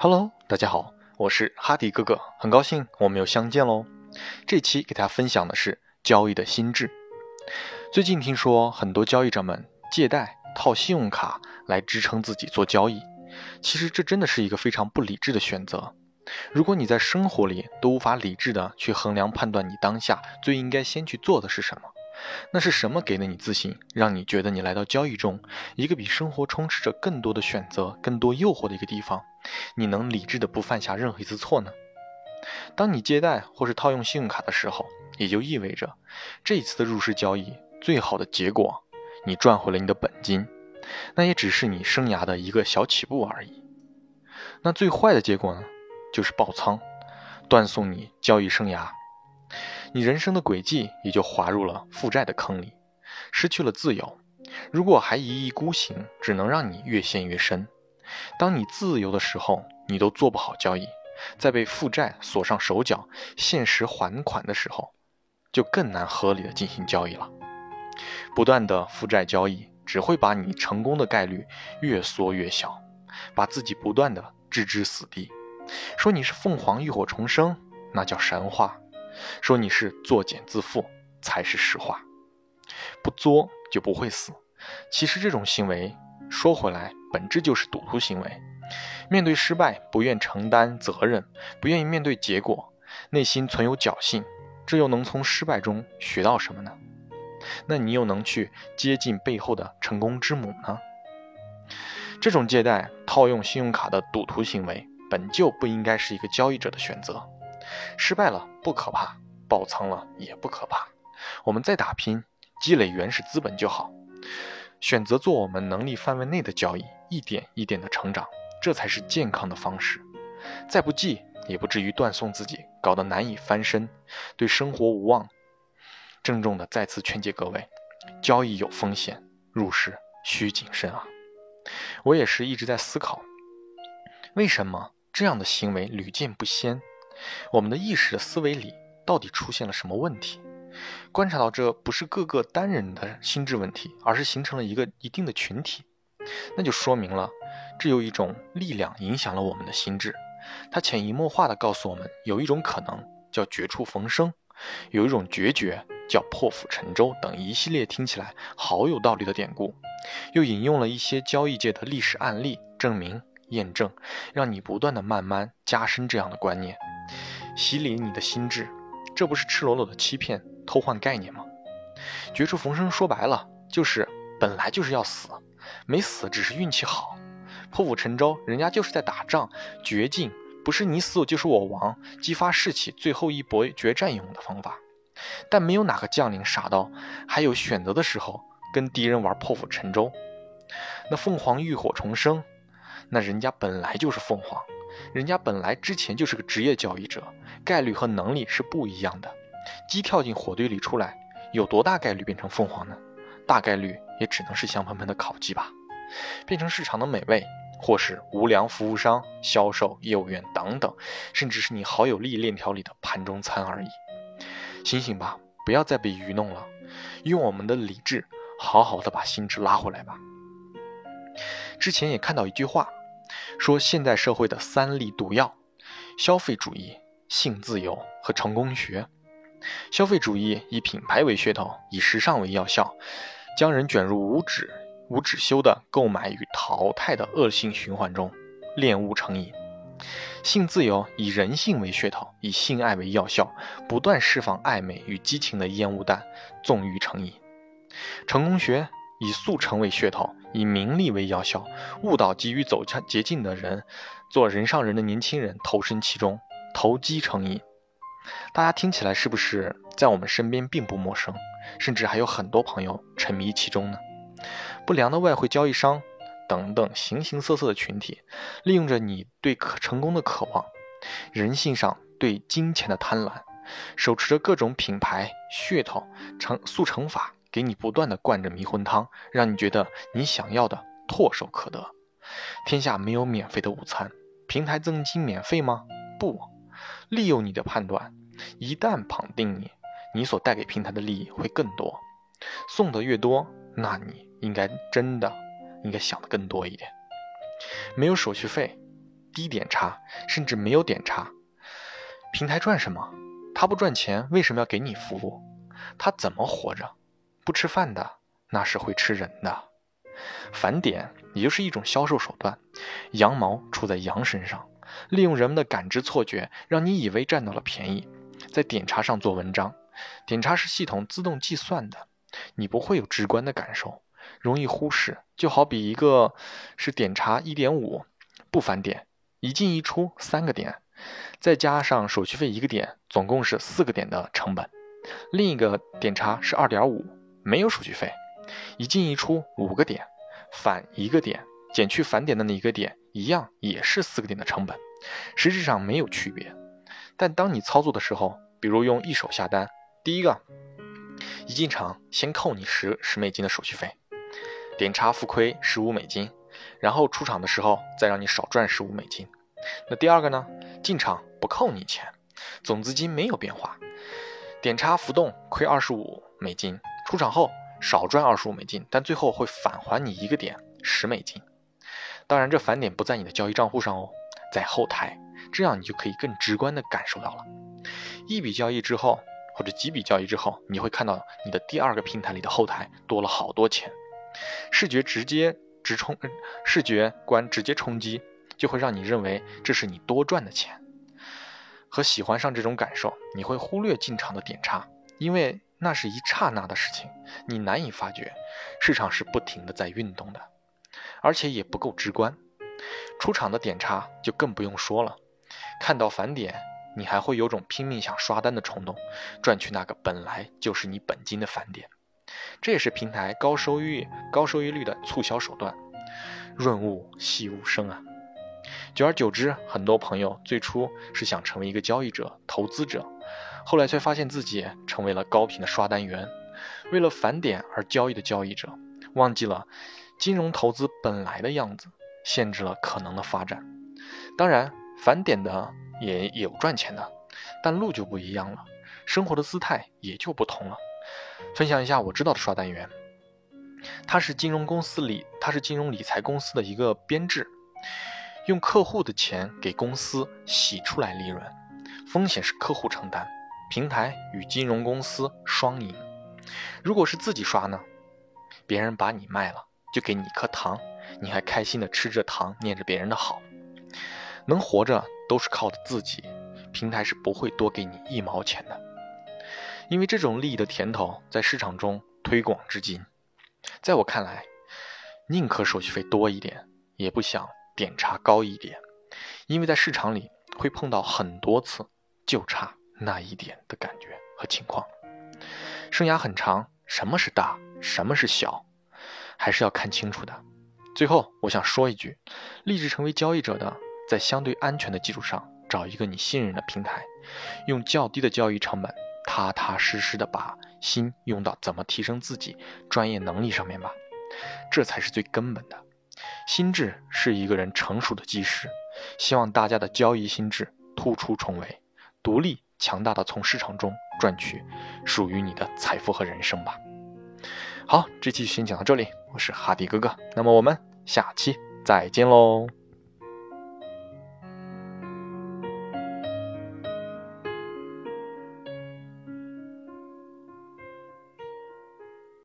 Hello，大家好，我是哈迪哥哥，很高兴我们又相见喽。这期给大家分享的是交易的心智。最近听说很多交易者们借贷套信用卡来支撑自己做交易，其实这真的是一个非常不理智的选择。如果你在生活里都无法理智的去衡量判断你当下最应该先去做的是什么，那是什么给了你自信，让你觉得你来到交易中一个比生活充斥着更多的选择、更多诱惑的一个地方，你能理智的不犯下任何一次错呢？当你借贷或是套用信用卡的时候，也就意味着这一次的入市交易最好的结果，你赚回了你的本金，那也只是你生涯的一个小起步而已。那最坏的结果呢，就是爆仓，断送你交易生涯，你人生的轨迹也就滑入了负债的坑里，失去了自由。如果还一意孤行，只能让你越陷越深。当你自由的时候，你都做不好交易。在被负债锁上手脚、限时还款的时候，就更难合理的进行交易了。不断的负债交易只会把你成功的概率越缩越小，把自己不断的置之死地。说你是凤凰浴火重生，那叫神话；说你是作茧自缚，才是实话。不作就不会死。其实这种行为说回来，本质就是赌徒行为。面对失败，不愿承担责任，不愿意面对结果，内心存有侥幸，这又能从失败中学到什么呢？那你又能去接近背后的成功之母呢？这种借贷套用信用卡的赌徒行为，本就不应该是一个交易者的选择。失败了不可怕，爆仓了也不可怕，我们再打拼，积累原始资本就好。选择做我们能力范围内的交易，一点一点的成长。这才是健康的方式，再不济也不至于断送自己，搞得难以翻身，对生活无望。郑重的再次劝诫各位，交易有风险，入市需谨慎啊！我也是一直在思考，为什么这样的行为屡见不鲜？我们的意识的思维里到底出现了什么问题？观察到这不是各个单人的心智问题，而是形成了一个一定的群体，那就说明了。这有一种力量影响了我们的心智，它潜移默化地告诉我们，有一种可能叫绝处逢生，有一种决绝叫破釜沉舟等一系列听起来好有道理的典故，又引用了一些交易界的历史案例，证明验证，让你不断的慢慢加深这样的观念，洗礼你的心智，这不是赤裸裸的欺骗、偷换概念吗？绝处逢生说白了就是本来就是要死，没死只是运气好。破釜沉舟，人家就是在打仗，绝境不是你死就是我亡，激发士气，最后一搏决战用的方法。但没有哪个将领傻到还有选择的时候跟敌人玩破釜沉舟。那凤凰浴火重生，那人家本来就是凤凰，人家本来之前就是个职业交易者，概率和能力是不一样的。鸡跳进火堆里出来，有多大概率变成凤凰呢？大概率也只能是香喷喷的烤鸡吧。变成市场的美味，或是无良服务商、销售业务员等等，甚至是你好友利链条里的盘中餐而已。醒醒吧，不要再被愚弄了，用我们的理智，好好的把心智拉回来吧。之前也看到一句话，说现代社会的三粒毒药：消费主义、性自由和成功学。消费主义以品牌为噱头，以时尚为药效，将人卷入无止。无止休的购买与淘汰的恶性循环中，恋物成瘾；性自由以人性为噱头，以性爱为药效，不断释放暧昧与激情的烟雾弹，纵欲成瘾；成功学以速成为噱头，以名利为药效，误导急于走捷径的人，做人上人的年轻人投身其中，投机成瘾。大家听起来是不是在我们身边并不陌生？甚至还有很多朋友沉迷其中呢？不良的外汇交易商等等形形色色的群体，利用着你对可成功的渴望，人性上对金钱的贪婪，手持着各种品牌噱头、成速成法，给你不断的灌着迷魂汤，让你觉得你想要的唾手可得。天下没有免费的午餐，平台赠金免费吗？不，利用你的判断，一旦绑定你，你所带给平台的利益会更多，送的越多，那你。应该真的应该想的更多一点，没有手续费，低点差，甚至没有点差，平台赚什么？他不赚钱，为什么要给你服务？他怎么活着？不吃饭的，那是会吃人的。返点也就是一种销售手段，羊毛出在羊身上，利用人们的感知错觉，让你以为占到了便宜，在点差上做文章。点差是系统自动计算的，你不会有直观的感受，容易忽视。就好比一个是点差一点五，不返点，一进一出三个点，再加上手续费一个点，总共是四个点的成本。另一个点差是二点五，没有手续费，一进一出五个点，返一个点，减去返点的那一个点，一样也是四个点的成本，实质上没有区别。但当你操作的时候，比如用一手下单。第一个，一进场先扣你十十美金的手续费，点差浮亏十五美金，然后出场的时候再让你少赚十五美金。那第二个呢？进场不扣你钱，总资金没有变化，点差浮动亏二十五美金，出场后少赚二十五美金，但最后会返还你一个点十美金。当然，这返点不在你的交易账户上哦，在后台，这样你就可以更直观的感受到了，一笔交易之后。或者几笔交易之后，你会看到你的第二个平台里的后台多了好多钱，视觉直接直冲，视觉观直接冲击，就会让你认为这是你多赚的钱，和喜欢上这种感受，你会忽略进场的点差，因为那是一刹那的事情，你难以发觉，市场是不停的在运动的，而且也不够直观，出场的点差就更不用说了，看到返点。你还会有种拼命想刷单的冲动，赚取那个本来就是你本金的返点，这也是平台高收益、高收益率的促销手段。润物细无声啊！久而久之，很多朋友最初是想成为一个交易者、投资者，后来却发现自己成为了高频的刷单员，为了返点而交易的交易者，忘记了金融投资本来的样子，限制了可能的发展。当然，返点的。也有赚钱的，但路就不一样了，生活的姿态也就不同了。分享一下我知道的刷单员，他是金融公司里，他是金融理财公司的一个编制，用客户的钱给公司洗出来利润，风险是客户承担，平台与金融公司双赢。如果是自己刷呢，别人把你卖了，就给你一颗糖，你还开心的吃着糖，念着别人的好，能活着。都是靠的自己，平台是不会多给你一毛钱的，因为这种利益的甜头在市场中推广至今，在我看来，宁可手续费多一点，也不想点差高一点，因为在市场里会碰到很多次就差那一点的感觉和情况。生涯很长，什么是大，什么是小，还是要看清楚的。最后，我想说一句，立志成为交易者的。在相对安全的基础上，找一个你信任的平台，用较低的交易成本，踏踏实实的把心用到怎么提升自己专业能力上面吧，这才是最根本的。心智是一个人成熟的基石，希望大家的交易心智突出重围，独立强大的从市场中赚取属于你的财富和人生吧。好，这期先讲到这里，我是哈迪哥哥，那么我们下期再见喽。